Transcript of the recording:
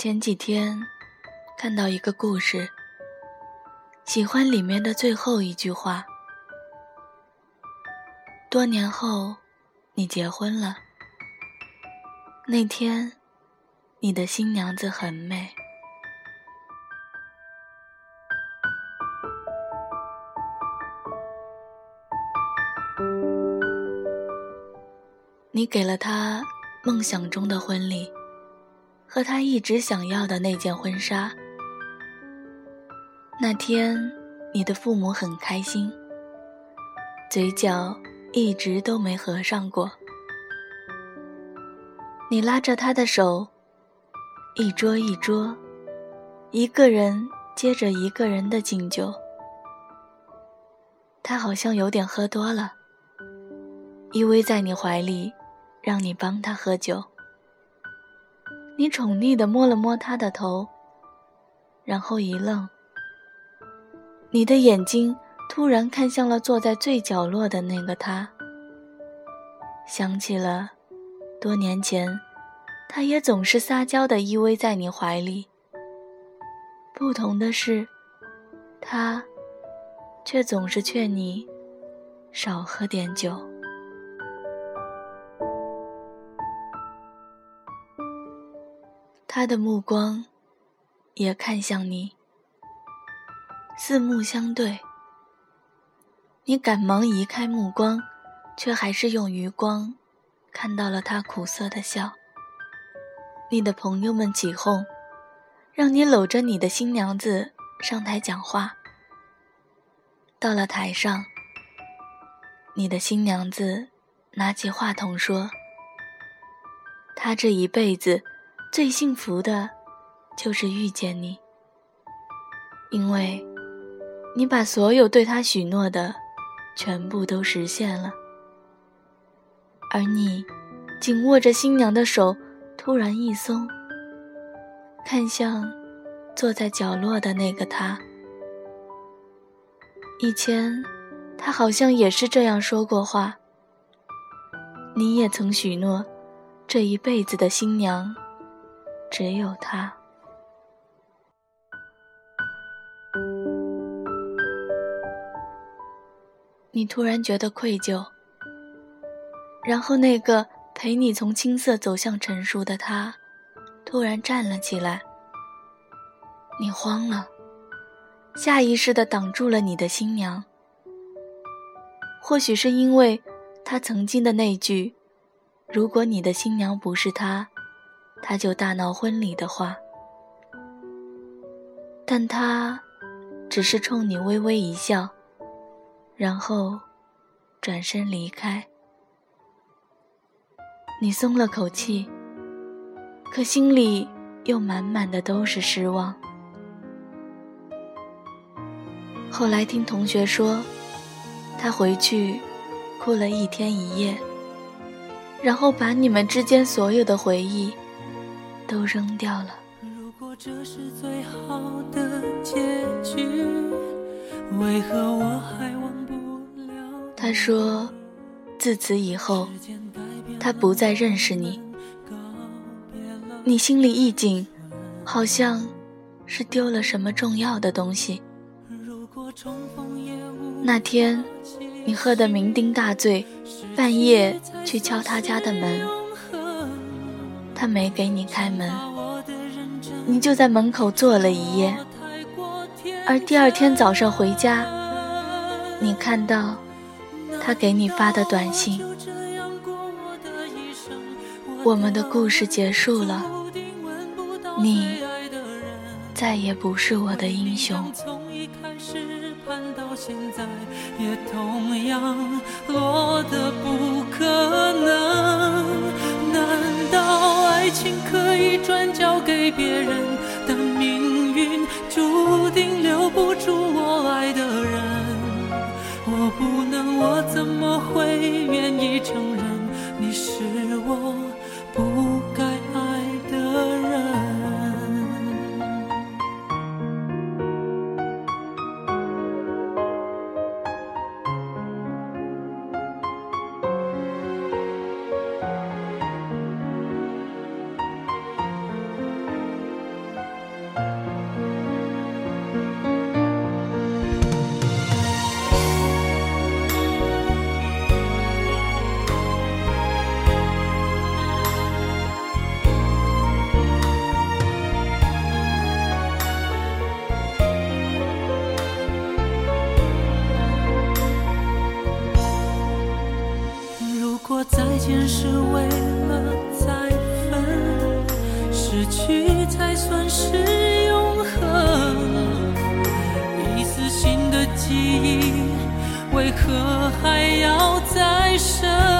前几天看到一个故事，喜欢里面的最后一句话。多年后，你结婚了。那天，你的新娘子很美。你给了她梦想中的婚礼，和他一直想要的那件婚纱。那天，你的父母很开心，嘴角。一直都没合上过。你拉着他的手，一桌一桌，一个人接着一个人的敬酒。他好像有点喝多了，依偎在你怀里，让你帮他喝酒。你宠溺地摸了摸他的头，然后一愣，你的眼睛。突然看向了坐在最角落的那个他，想起了多年前，他也总是撒娇的依偎在你怀里。不同的是，他却总是劝你少喝点酒。他的目光也看向你，四目相对。你赶忙移开目光，却还是用余光看到了他苦涩的笑。你的朋友们起哄，让你搂着你的新娘子上台讲话。到了台上，你的新娘子拿起话筒说：“她这一辈子最幸福的，就是遇见你，因为你把所有对他许诺的。”全部都实现了，而你紧握着新娘的手，突然一松，看向坐在角落的那个他。以前，他好像也是这样说过话。你也曾许诺，这一辈子的新娘，只有他。你突然觉得愧疚，然后那个陪你从青涩走向成熟的他，突然站了起来。你慌了，下意识地挡住了你的新娘。或许是因为他曾经的那句“如果你的新娘不是他，他就大闹婚礼”的话，但他只是冲你微微一笑。然后，转身离开。你松了口气，可心里又满满的都是失望。后来听同学说，他回去哭了一天一夜，然后把你们之间所有的回忆都扔掉了。如果这是最好的结局，为何我还忘？他说：“自此以后，他不再认识你。你心里一紧，好像是丢了什么重要的东西。那天，你喝得酩酊大醉，半夜去敲他家的门，他没给你开门，你就在门口坐了一夜。而第二天早上回家，你看到。”他给你发的短信，我们的故事结束了，你再也不是我的英雄。也同样落得不可能。转角如果再见是为了再分，失去才算是永恒。一次新的记忆，为何还要再生？